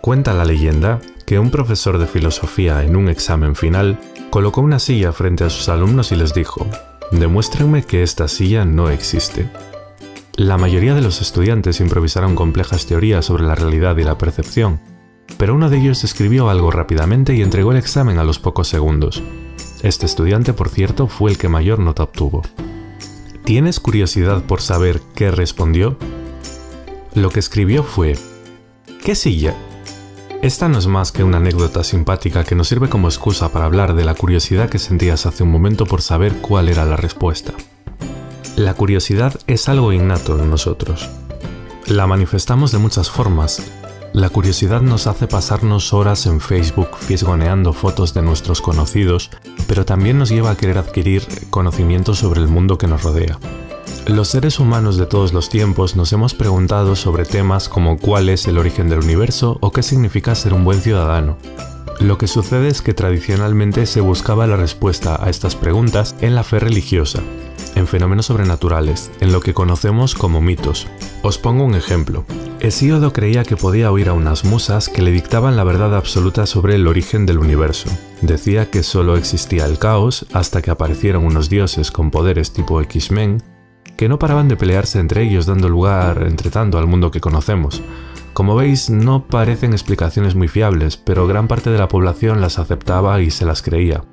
Cuenta la leyenda que un profesor de filosofía en un examen final colocó una silla frente a sus alumnos y les dijo, demuéstrenme que esta silla no existe. La mayoría de los estudiantes improvisaron complejas teorías sobre la realidad y la percepción, pero uno de ellos escribió algo rápidamente y entregó el examen a los pocos segundos. Este estudiante, por cierto, fue el que mayor nota obtuvo. ¿Tienes curiosidad por saber qué respondió? Lo que escribió fue, ¿qué silla? Esta no es más que una anécdota simpática que nos sirve como excusa para hablar de la curiosidad que sentías hace un momento por saber cuál era la respuesta. La curiosidad es algo innato en nosotros. La manifestamos de muchas formas, la curiosidad nos hace pasarnos horas en Facebook fisgoneando fotos de nuestros conocidos, pero también nos lleva a querer adquirir conocimiento sobre el mundo que nos rodea. Los seres humanos de todos los tiempos nos hemos preguntado sobre temas como cuál es el origen del universo o qué significa ser un buen ciudadano. Lo que sucede es que tradicionalmente se buscaba la respuesta a estas preguntas en la fe religiosa, en fenómenos sobrenaturales, en lo que conocemos como mitos. Os pongo un ejemplo. Hesíodo creía que podía oír a unas musas que le dictaban la verdad absoluta sobre el origen del universo. Decía que solo existía el caos hasta que aparecieron unos dioses con poderes tipo X-Men que no paraban de pelearse entre ellos dando lugar, entre tanto, al mundo que conocemos. Como veis, no parecen explicaciones muy fiables, pero gran parte de la población las aceptaba y se las creía.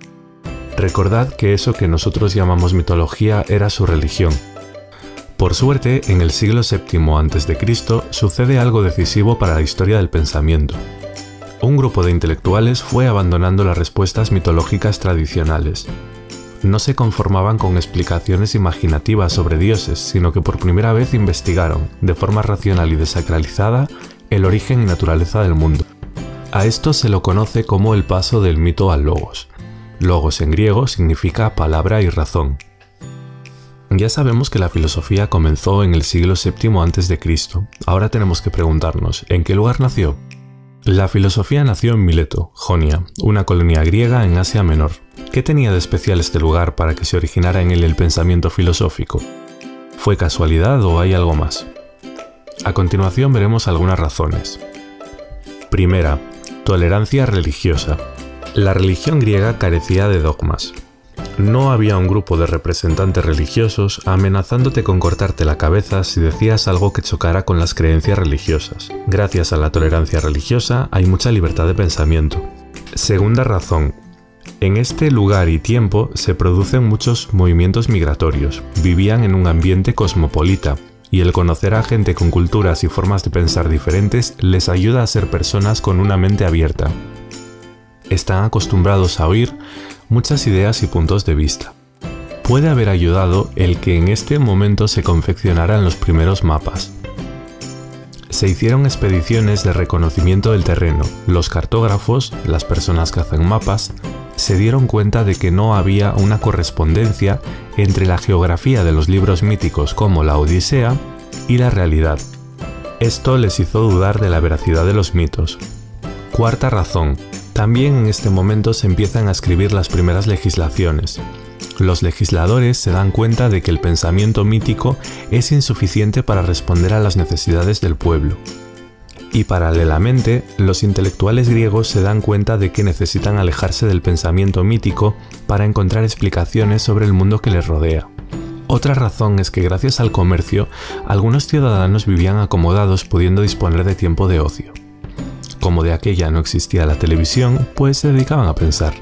Recordad que eso que nosotros llamamos mitología era su religión. Por suerte, en el siglo VII a.C. sucede algo decisivo para la historia del pensamiento. Un grupo de intelectuales fue abandonando las respuestas mitológicas tradicionales. No se conformaban con explicaciones imaginativas sobre dioses, sino que por primera vez investigaron, de forma racional y desacralizada, el origen y naturaleza del mundo. A esto se lo conoce como el paso del mito al logos. Logos en griego significa palabra y razón. Ya sabemos que la filosofía comenzó en el siglo VII a.C. Ahora tenemos que preguntarnos, ¿en qué lugar nació? La filosofía nació en Mileto, Jonia, una colonia griega en Asia Menor. ¿Qué tenía de especial este lugar para que se originara en él el pensamiento filosófico? ¿Fue casualidad o hay algo más? A continuación veremos algunas razones. Primera, tolerancia religiosa. La religión griega carecía de dogmas. No había un grupo de representantes religiosos amenazándote con cortarte la cabeza si decías algo que chocara con las creencias religiosas. Gracias a la tolerancia religiosa hay mucha libertad de pensamiento. Segunda razón. En este lugar y tiempo se producen muchos movimientos migratorios. Vivían en un ambiente cosmopolita, y el conocer a gente con culturas y formas de pensar diferentes les ayuda a ser personas con una mente abierta, están acostumbrados a oír muchas ideas y puntos de vista. Puede haber ayudado el que en este momento se confeccionaran los primeros mapas. Se hicieron expediciones de reconocimiento del terreno. Los cartógrafos, las personas que hacen mapas, se dieron cuenta de que no había una correspondencia entre la geografía de los libros míticos como la Odisea y la realidad. Esto les hizo dudar de la veracidad de los mitos. Cuarta razón, también en este momento se empiezan a escribir las primeras legislaciones. Los legisladores se dan cuenta de que el pensamiento mítico es insuficiente para responder a las necesidades del pueblo. Y paralelamente, los intelectuales griegos se dan cuenta de que necesitan alejarse del pensamiento mítico para encontrar explicaciones sobre el mundo que les rodea. Otra razón es que gracias al comercio, algunos ciudadanos vivían acomodados pudiendo disponer de tiempo de ocio como de aquella no existía la televisión, pues se dedicaban a pensar.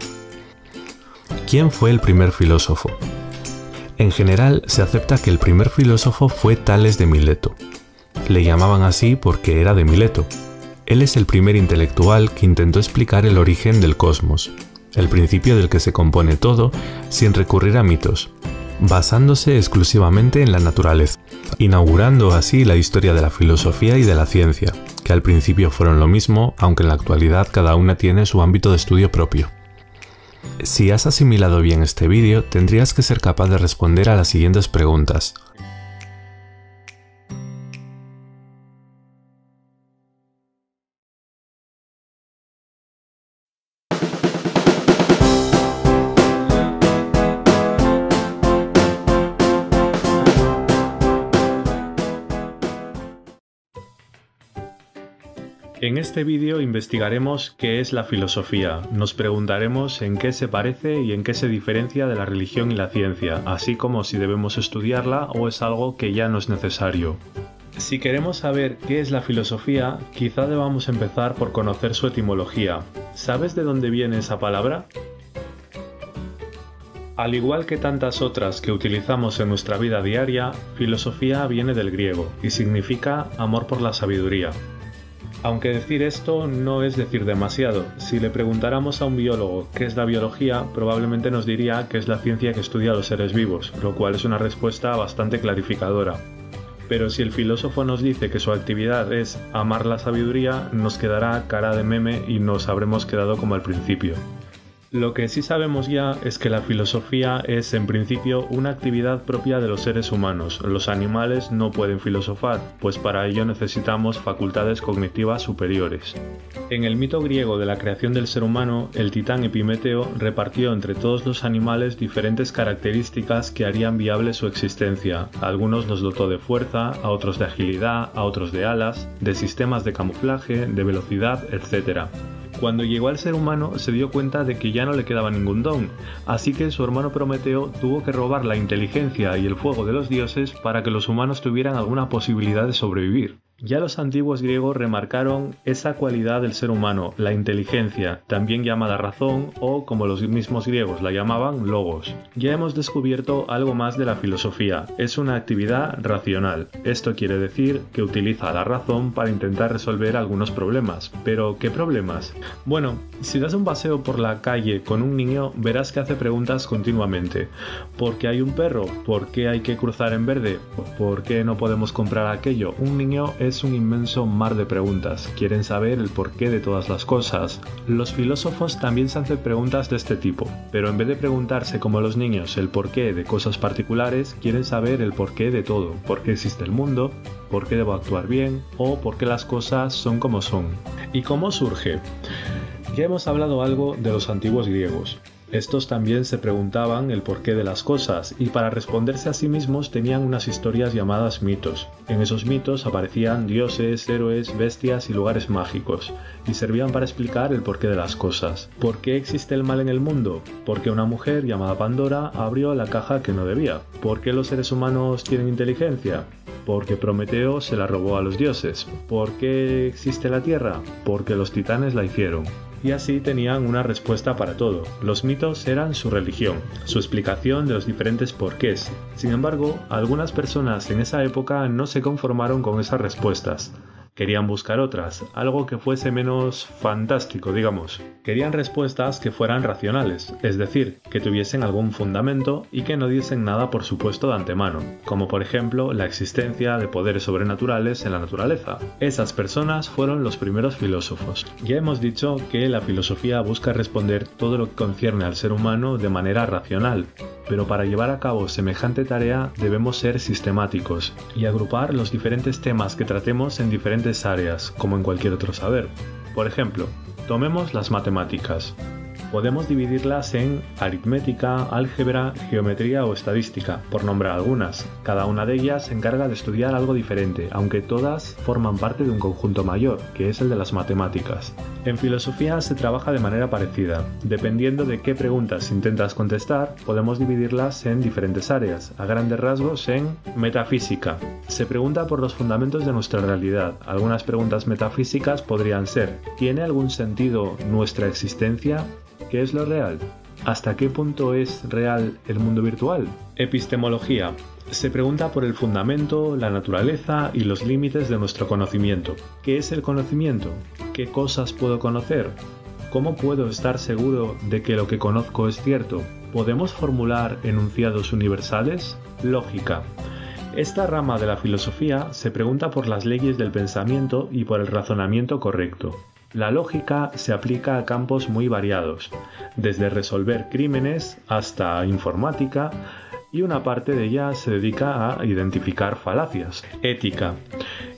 ¿Quién fue el primer filósofo? En general se acepta que el primer filósofo fue Tales de Mileto. Le llamaban así porque era de Mileto. Él es el primer intelectual que intentó explicar el origen del cosmos, el principio del que se compone todo, sin recurrir a mitos, basándose exclusivamente en la naturaleza, inaugurando así la historia de la filosofía y de la ciencia, que al principio fueron lo mismo, aunque en la actualidad cada una tiene su ámbito de estudio propio. Si has asimilado bien este vídeo, tendrías que ser capaz de responder a las siguientes preguntas. En este vídeo investigaremos qué es la filosofía, nos preguntaremos en qué se parece y en qué se diferencia de la religión y la ciencia, así como si debemos estudiarla o es algo que ya no es necesario. Si queremos saber qué es la filosofía, quizá debamos empezar por conocer su etimología. ¿Sabes de dónde viene esa palabra? Al igual que tantas otras que utilizamos en nuestra vida diaria, filosofía viene del griego y significa amor por la sabiduría. Aunque decir esto no es decir demasiado. Si le preguntáramos a un biólogo qué es la biología, probablemente nos diría que es la ciencia que estudia los seres vivos, lo cual es una respuesta bastante clarificadora. Pero si el filósofo nos dice que su actividad es amar la sabiduría, nos quedará cara de meme y nos habremos quedado como al principio. Lo que sí sabemos ya es que la filosofía es en principio una actividad propia de los seres humanos. Los animales no pueden filosofar, pues para ello necesitamos facultades cognitivas superiores. En el mito griego de la creación del ser humano, el titán Epimeteo repartió entre todos los animales diferentes características que harían viable su existencia. A algunos los dotó de fuerza, a otros de agilidad, a otros de alas, de sistemas de camuflaje, de velocidad, etc. Cuando llegó al ser humano se dio cuenta de que ya no le quedaba ningún don, así que su hermano Prometeo tuvo que robar la inteligencia y el fuego de los dioses para que los humanos tuvieran alguna posibilidad de sobrevivir. Ya los antiguos griegos remarcaron esa cualidad del ser humano, la inteligencia, también llamada razón o, como los mismos griegos la llamaban, logos. Ya hemos descubierto algo más de la filosofía, es una actividad racional. Esto quiere decir que utiliza la razón para intentar resolver algunos problemas. ¿Pero qué problemas? Bueno, si das un paseo por la calle con un niño, verás que hace preguntas continuamente. ¿Por qué hay un perro? ¿Por qué hay que cruzar en verde? ¿Por qué no podemos comprar aquello? Un niño es un inmenso mar de preguntas. Quieren saber el porqué de todas las cosas. Los filósofos también se hacen preguntas de este tipo, pero en vez de preguntarse como los niños el porqué de cosas particulares, quieren saber el porqué de todo. ¿Por qué existe el mundo? ¿Por qué debo actuar bien? ¿O por qué las cosas son como son? ¿Y cómo surge? Ya hemos hablado algo de los antiguos griegos. Estos también se preguntaban el porqué de las cosas y para responderse a sí mismos tenían unas historias llamadas mitos. En esos mitos aparecían dioses, héroes, bestias y lugares mágicos y servían para explicar el porqué de las cosas. ¿Por qué existe el mal en el mundo? Porque una mujer llamada Pandora abrió la caja que no debía. ¿Por qué los seres humanos tienen inteligencia? Porque Prometeo se la robó a los dioses. ¿Por qué existe la Tierra? Porque los titanes la hicieron y así tenían una respuesta para todo. Los mitos eran su religión, su explicación de los diferentes porqués. Sin embargo, algunas personas en esa época no se conformaron con esas respuestas. Querían buscar otras, algo que fuese menos fantástico, digamos. Querían respuestas que fueran racionales, es decir, que tuviesen algún fundamento y que no diesen nada por supuesto de antemano, como por ejemplo la existencia de poderes sobrenaturales en la naturaleza. Esas personas fueron los primeros filósofos. Ya hemos dicho que la filosofía busca responder todo lo que concierne al ser humano de manera racional, pero para llevar a cabo semejante tarea debemos ser sistemáticos y agrupar los diferentes temas que tratemos en diferentes áreas, como en cualquier otro saber. Por ejemplo, tomemos las matemáticas podemos dividirlas en aritmética, álgebra, geometría o estadística, por nombrar algunas. Cada una de ellas se encarga de estudiar algo diferente, aunque todas forman parte de un conjunto mayor, que es el de las matemáticas. En filosofía se trabaja de manera parecida. Dependiendo de qué preguntas intentas contestar, podemos dividirlas en diferentes áreas, a grandes rasgos en metafísica. Se pregunta por los fundamentos de nuestra realidad. Algunas preguntas metafísicas podrían ser, ¿tiene algún sentido nuestra existencia? ¿Qué es lo real? ¿Hasta qué punto es real el mundo virtual? Epistemología. Se pregunta por el fundamento, la naturaleza y los límites de nuestro conocimiento. ¿Qué es el conocimiento? ¿Qué cosas puedo conocer? ¿Cómo puedo estar seguro de que lo que conozco es cierto? ¿Podemos formular enunciados universales? Lógica. Esta rama de la filosofía se pregunta por las leyes del pensamiento y por el razonamiento correcto. La lógica se aplica a campos muy variados, desde resolver crímenes hasta informática, y una parte de ella se dedica a identificar falacias. Ética.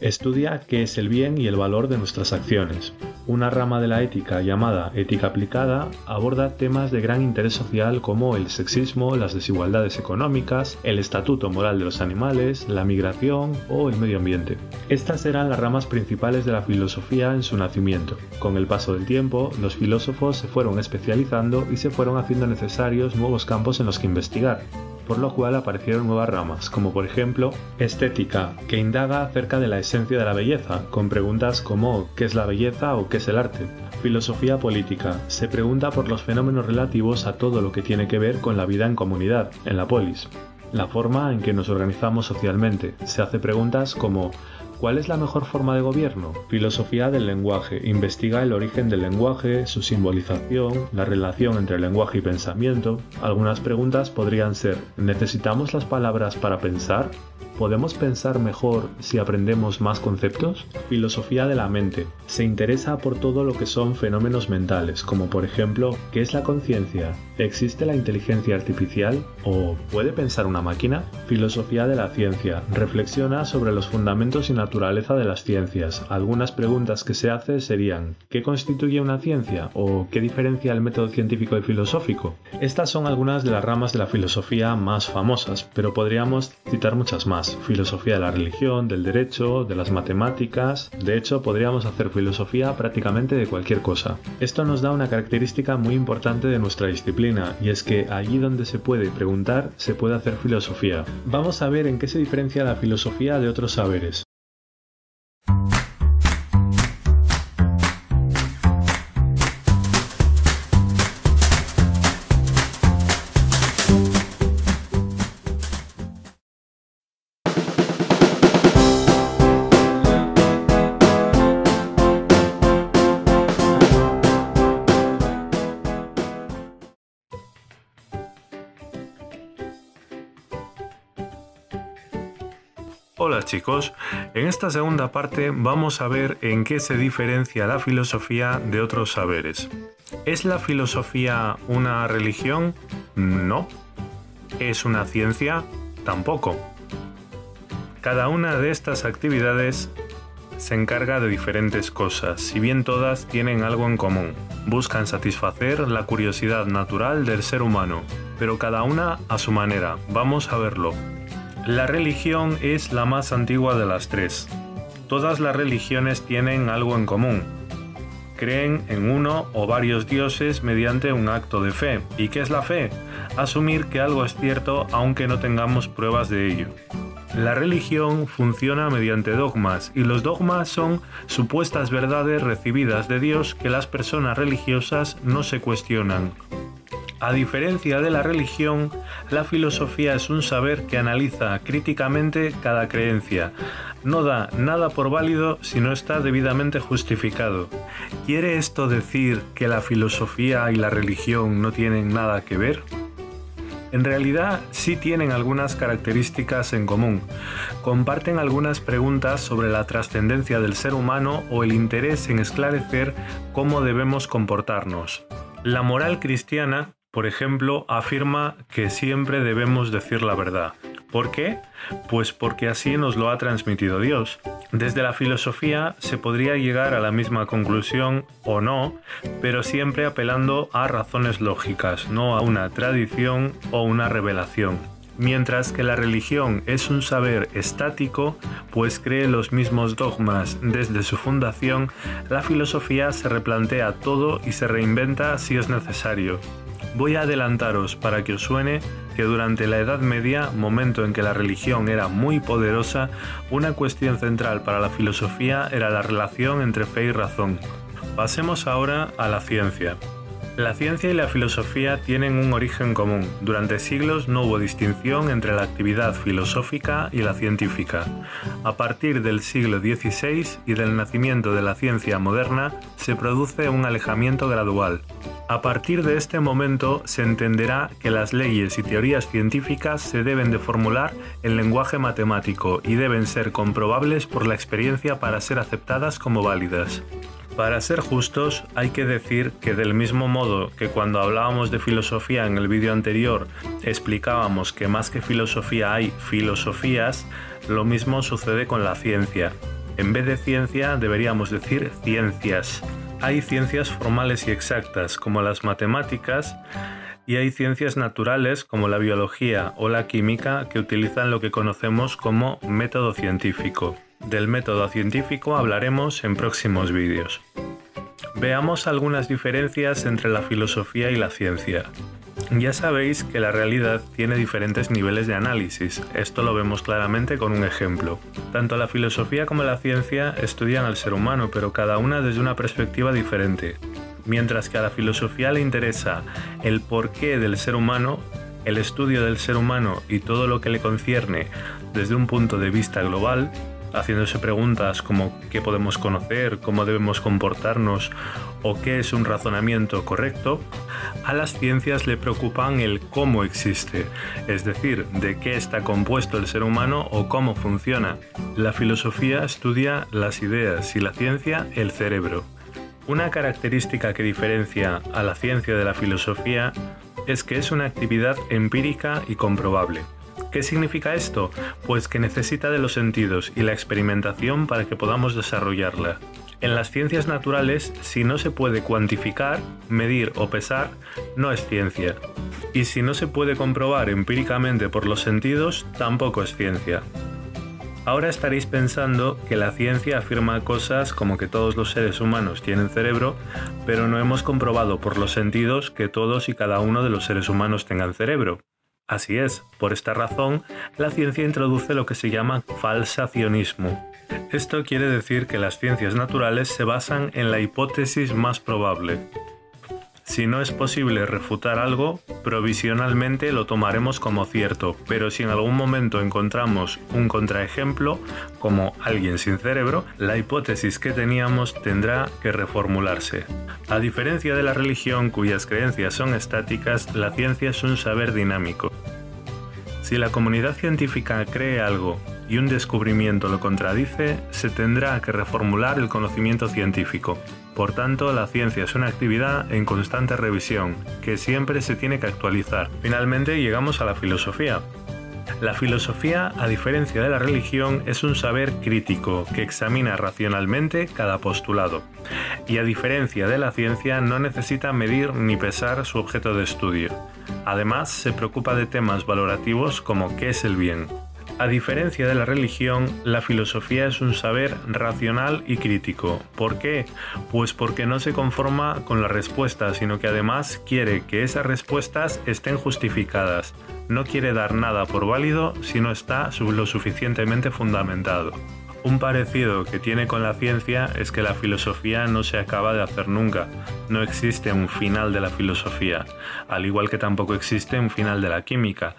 Estudia qué es el bien y el valor de nuestras acciones. Una rama de la ética llamada ética aplicada aborda temas de gran interés social como el sexismo, las desigualdades económicas, el estatuto moral de los animales, la migración o el medio ambiente. Estas eran las ramas principales de la filosofía en su nacimiento. Con el paso del tiempo, los filósofos se fueron especializando y se fueron haciendo necesarios nuevos campos en los que investigar por lo cual aparecieron nuevas ramas, como por ejemplo estética, que indaga acerca de la esencia de la belleza, con preguntas como ¿qué es la belleza o qué es el arte? Filosofía política, se pregunta por los fenómenos relativos a todo lo que tiene que ver con la vida en comunidad, en la polis. La forma en que nos organizamos socialmente, se hace preguntas como ¿Cuál es la mejor forma de gobierno? Filosofía del lenguaje. Investiga el origen del lenguaje, su simbolización, la relación entre lenguaje y pensamiento. Algunas preguntas podrían ser, ¿necesitamos las palabras para pensar? ¿Podemos pensar mejor si aprendemos más conceptos? Filosofía de la mente. Se interesa por todo lo que son fenómenos mentales, como por ejemplo, ¿qué es la conciencia? ¿Existe la inteligencia artificial? ¿O puede pensar una máquina? Filosofía de la ciencia. Reflexiona sobre los fundamentos y naturaleza de las ciencias. Algunas preguntas que se hace serían, ¿qué constituye una ciencia? ¿O qué diferencia el método científico y filosófico? Estas son algunas de las ramas de la filosofía más famosas, pero podríamos citar muchas más filosofía de la religión, del derecho, de las matemáticas. De hecho, podríamos hacer filosofía prácticamente de cualquier cosa. Esto nos da una característica muy importante de nuestra disciplina, y es que allí donde se puede preguntar, se puede hacer filosofía. Vamos a ver en qué se diferencia la filosofía de otros saberes. Chicos, en esta segunda parte vamos a ver en qué se diferencia la filosofía de otros saberes. ¿Es la filosofía una religión? No. ¿Es una ciencia? Tampoco. Cada una de estas actividades se encarga de diferentes cosas, si bien todas tienen algo en común. Buscan satisfacer la curiosidad natural del ser humano, pero cada una a su manera. Vamos a verlo. La religión es la más antigua de las tres. Todas las religiones tienen algo en común. Creen en uno o varios dioses mediante un acto de fe. ¿Y qué es la fe? Asumir que algo es cierto aunque no tengamos pruebas de ello. La religión funciona mediante dogmas y los dogmas son supuestas verdades recibidas de Dios que las personas religiosas no se cuestionan a diferencia de la religión, la filosofía es un saber que analiza críticamente cada creencia. No da nada por válido si no está debidamente justificado. ¿Quiere esto decir que la filosofía y la religión no tienen nada que ver? En realidad sí tienen algunas características en común. Comparten algunas preguntas sobre la trascendencia del ser humano o el interés en esclarecer cómo debemos comportarnos. La moral cristiana por ejemplo, afirma que siempre debemos decir la verdad. ¿Por qué? Pues porque así nos lo ha transmitido Dios. Desde la filosofía se podría llegar a la misma conclusión o no, pero siempre apelando a razones lógicas, no a una tradición o una revelación. Mientras que la religión es un saber estático, pues cree los mismos dogmas desde su fundación, la filosofía se replantea todo y se reinventa si es necesario. Voy a adelantaros para que os suene que durante la Edad Media, momento en que la religión era muy poderosa, una cuestión central para la filosofía era la relación entre fe y razón. Pasemos ahora a la ciencia. La ciencia y la filosofía tienen un origen común. Durante siglos no hubo distinción entre la actividad filosófica y la científica. A partir del siglo XVI y del nacimiento de la ciencia moderna se produce un alejamiento gradual. A partir de este momento se entenderá que las leyes y teorías científicas se deben de formular en lenguaje matemático y deben ser comprobables por la experiencia para ser aceptadas como válidas. Para ser justos, hay que decir que del mismo modo que cuando hablábamos de filosofía en el vídeo anterior explicábamos que más que filosofía hay filosofías, lo mismo sucede con la ciencia. En vez de ciencia deberíamos decir ciencias. Hay ciencias formales y exactas como las matemáticas y hay ciencias naturales como la biología o la química que utilizan lo que conocemos como método científico. Del método científico hablaremos en próximos vídeos. Veamos algunas diferencias entre la filosofía y la ciencia. Ya sabéis que la realidad tiene diferentes niveles de análisis, esto lo vemos claramente con un ejemplo. Tanto la filosofía como la ciencia estudian al ser humano, pero cada una desde una perspectiva diferente. Mientras que a la filosofía le interesa el porqué del ser humano, el estudio del ser humano y todo lo que le concierne desde un punto de vista global, haciéndose preguntas como qué podemos conocer, cómo debemos comportarnos o qué es un razonamiento correcto, a las ciencias le preocupan el cómo existe, es decir, de qué está compuesto el ser humano o cómo funciona. La filosofía estudia las ideas y la ciencia el cerebro. Una característica que diferencia a la ciencia de la filosofía es que es una actividad empírica y comprobable. ¿Qué significa esto? Pues que necesita de los sentidos y la experimentación para que podamos desarrollarla. En las ciencias naturales, si no se puede cuantificar, medir o pesar, no es ciencia. Y si no se puede comprobar empíricamente por los sentidos, tampoco es ciencia. Ahora estaréis pensando que la ciencia afirma cosas como que todos los seres humanos tienen cerebro, pero no hemos comprobado por los sentidos que todos y cada uno de los seres humanos tengan cerebro. Así es, por esta razón, la ciencia introduce lo que se llama falsacionismo. Esto quiere decir que las ciencias naturales se basan en la hipótesis más probable, si no es posible refutar algo, provisionalmente lo tomaremos como cierto, pero si en algún momento encontramos un contraejemplo, como alguien sin cerebro, la hipótesis que teníamos tendrá que reformularse. A diferencia de la religión cuyas creencias son estáticas, la ciencia es un saber dinámico. Si la comunidad científica cree algo y un descubrimiento lo contradice, se tendrá que reformular el conocimiento científico. Por tanto, la ciencia es una actividad en constante revisión, que siempre se tiene que actualizar. Finalmente llegamos a la filosofía. La filosofía, a diferencia de la religión, es un saber crítico que examina racionalmente cada postulado. Y a diferencia de la ciencia, no necesita medir ni pesar su objeto de estudio. Además, se preocupa de temas valorativos como qué es el bien, a diferencia de la religión, la filosofía es un saber racional y crítico. ¿Por qué? Pues porque no se conforma con la respuesta, sino que además quiere que esas respuestas estén justificadas. No quiere dar nada por válido si no está lo suficientemente fundamentado. Un parecido que tiene con la ciencia es que la filosofía no se acaba de hacer nunca. No existe un final de la filosofía, al igual que tampoco existe un final de la química.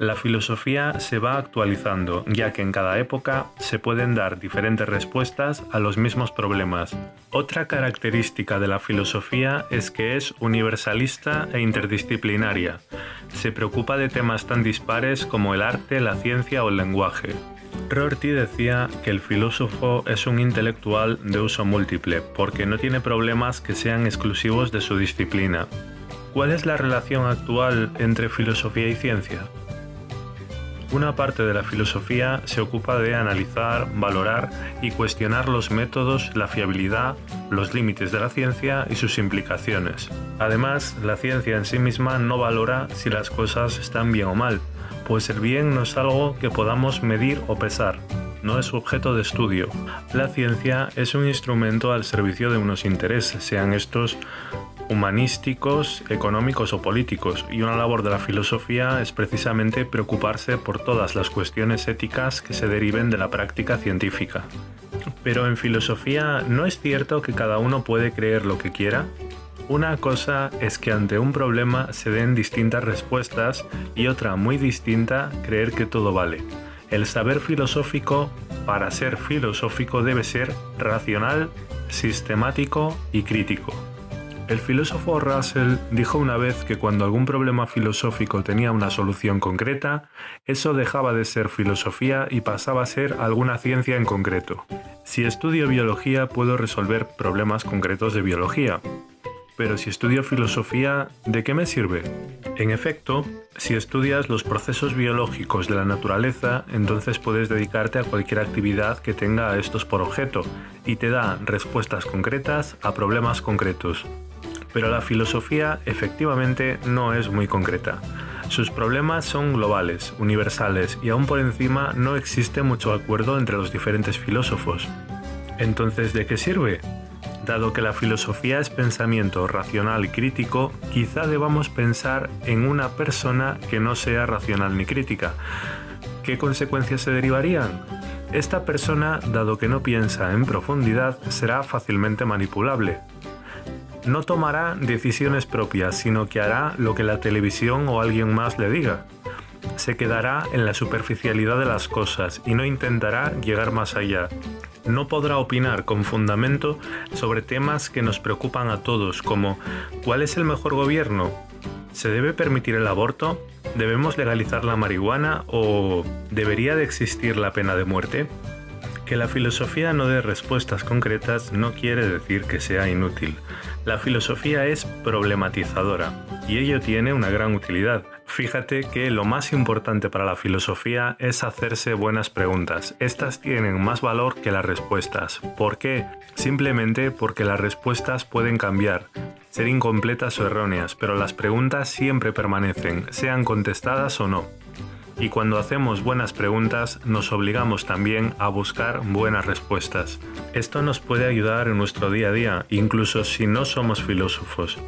La filosofía se va actualizando, ya que en cada época se pueden dar diferentes respuestas a los mismos problemas. Otra característica de la filosofía es que es universalista e interdisciplinaria. Se preocupa de temas tan dispares como el arte, la ciencia o el lenguaje. Rorty decía que el filósofo es un intelectual de uso múltiple, porque no tiene problemas que sean exclusivos de su disciplina. ¿Cuál es la relación actual entre filosofía y ciencia? Una parte de la filosofía se ocupa de analizar, valorar y cuestionar los métodos, la fiabilidad, los límites de la ciencia y sus implicaciones. Además, la ciencia en sí misma no valora si las cosas están bien o mal, pues el bien no es algo que podamos medir o pesar, no es objeto de estudio. La ciencia es un instrumento al servicio de unos intereses, sean estos humanísticos, económicos o políticos, y una labor de la filosofía es precisamente preocuparse por todas las cuestiones éticas que se deriven de la práctica científica. Pero en filosofía, ¿no es cierto que cada uno puede creer lo que quiera? Una cosa es que ante un problema se den distintas respuestas y otra muy distinta creer que todo vale. El saber filosófico, para ser filosófico, debe ser racional, sistemático y crítico. El filósofo Russell dijo una vez que cuando algún problema filosófico tenía una solución concreta, eso dejaba de ser filosofía y pasaba a ser alguna ciencia en concreto. Si estudio biología puedo resolver problemas concretos de biología. pero si estudio filosofía, ¿de qué me sirve? En efecto, si estudias los procesos biológicos de la naturaleza, entonces puedes dedicarte a cualquier actividad que tenga estos por objeto y te da respuestas concretas a problemas concretos. Pero la filosofía efectivamente no es muy concreta. Sus problemas son globales, universales y aún por encima no existe mucho acuerdo entre los diferentes filósofos. Entonces, ¿de qué sirve? Dado que la filosofía es pensamiento racional y crítico, quizá debamos pensar en una persona que no sea racional ni crítica. ¿Qué consecuencias se derivarían? Esta persona, dado que no piensa en profundidad, será fácilmente manipulable. No tomará decisiones propias, sino que hará lo que la televisión o alguien más le diga. Se quedará en la superficialidad de las cosas y no intentará llegar más allá, no podrá opinar con fundamento sobre temas que nos preocupan a todos, como ¿cuál es el mejor gobierno? ¿Se debe permitir el aborto? ¿Debemos legalizar la marihuana o debería de existir la pena de muerte? Que la filosofía no dé respuestas concretas no quiere decir que sea inútil. La filosofía es problematizadora y ello tiene una gran utilidad. Fíjate que lo más importante para la filosofía es hacerse buenas preguntas. Estas tienen más valor que las respuestas. ¿Por qué? Simplemente porque las respuestas pueden cambiar, ser incompletas o erróneas, pero las preguntas siempre permanecen, sean contestadas o no. Y cuando hacemos buenas preguntas, nos obligamos también a buscar buenas respuestas. Esto nos puede ayudar en nuestro día a día, incluso si no somos filósofos.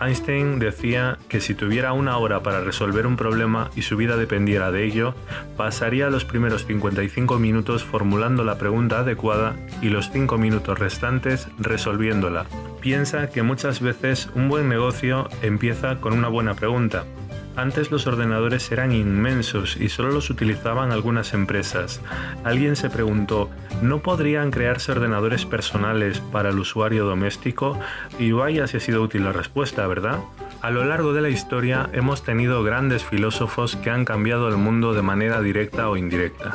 Einstein decía que si tuviera una hora para resolver un problema y su vida dependiera de ello, pasaría los primeros 55 minutos formulando la pregunta adecuada y los 5 minutos restantes resolviéndola. Piensa que muchas veces un buen negocio empieza con una buena pregunta, antes los ordenadores eran inmensos y solo los utilizaban algunas empresas. Alguien se preguntó, ¿no podrían crearse ordenadores personales para el usuario doméstico? Y vaya si ha sido útil la respuesta, ¿verdad? A lo largo de la historia hemos tenido grandes filósofos que han cambiado el mundo de manera directa o indirecta.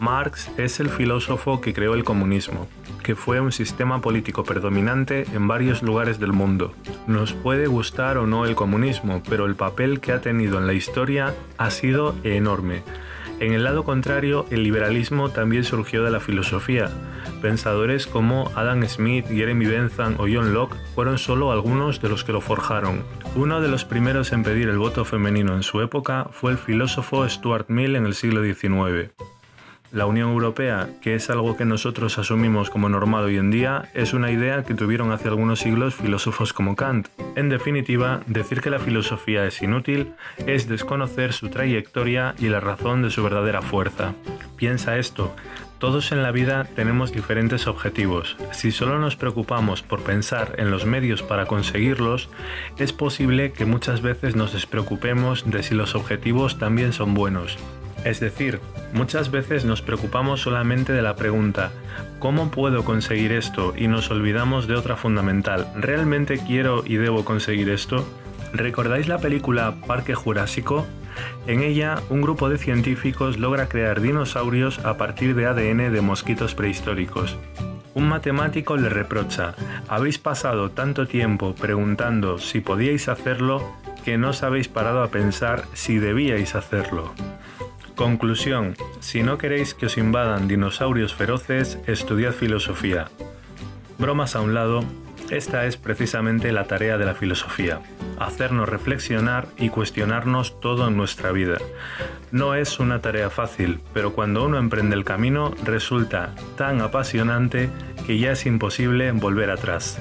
Marx es el filósofo que creó el comunismo, que fue un sistema político predominante en varios lugares del mundo. Nos puede gustar o no el comunismo, pero el papel que ha tenido en la historia ha sido enorme. En el lado contrario, el liberalismo también surgió de la filosofía. Pensadores como Adam Smith, Jeremy Bentham o John Locke fueron solo algunos de los que lo forjaron. Uno de los primeros en pedir el voto femenino en su época fue el filósofo Stuart Mill en el siglo XIX. La Unión Europea, que es algo que nosotros asumimos como normal hoy en día, es una idea que tuvieron hace algunos siglos filósofos como Kant. En definitiva, decir que la filosofía es inútil es desconocer su trayectoria y la razón de su verdadera fuerza. Piensa esto, todos en la vida tenemos diferentes objetivos. Si solo nos preocupamos por pensar en los medios para conseguirlos, es posible que muchas veces nos despreocupemos de si los objetivos también son buenos. Es decir, muchas veces nos preocupamos solamente de la pregunta ¿cómo puedo conseguir esto? y nos olvidamos de otra fundamental ¿realmente quiero y debo conseguir esto? ¿Recordáis la película Parque Jurásico? En ella, un grupo de científicos logra crear dinosaurios a partir de ADN de mosquitos prehistóricos. Un matemático le reprocha, habéis pasado tanto tiempo preguntando si podíais hacerlo que no os habéis parado a pensar si debíais hacerlo. Conclusión. Si no queréis que os invadan dinosaurios feroces, estudiad filosofía. Bromas a un lado, esta es precisamente la tarea de la filosofía, hacernos reflexionar y cuestionarnos todo en nuestra vida. No es una tarea fácil, pero cuando uno emprende el camino resulta tan apasionante que ya es imposible volver atrás.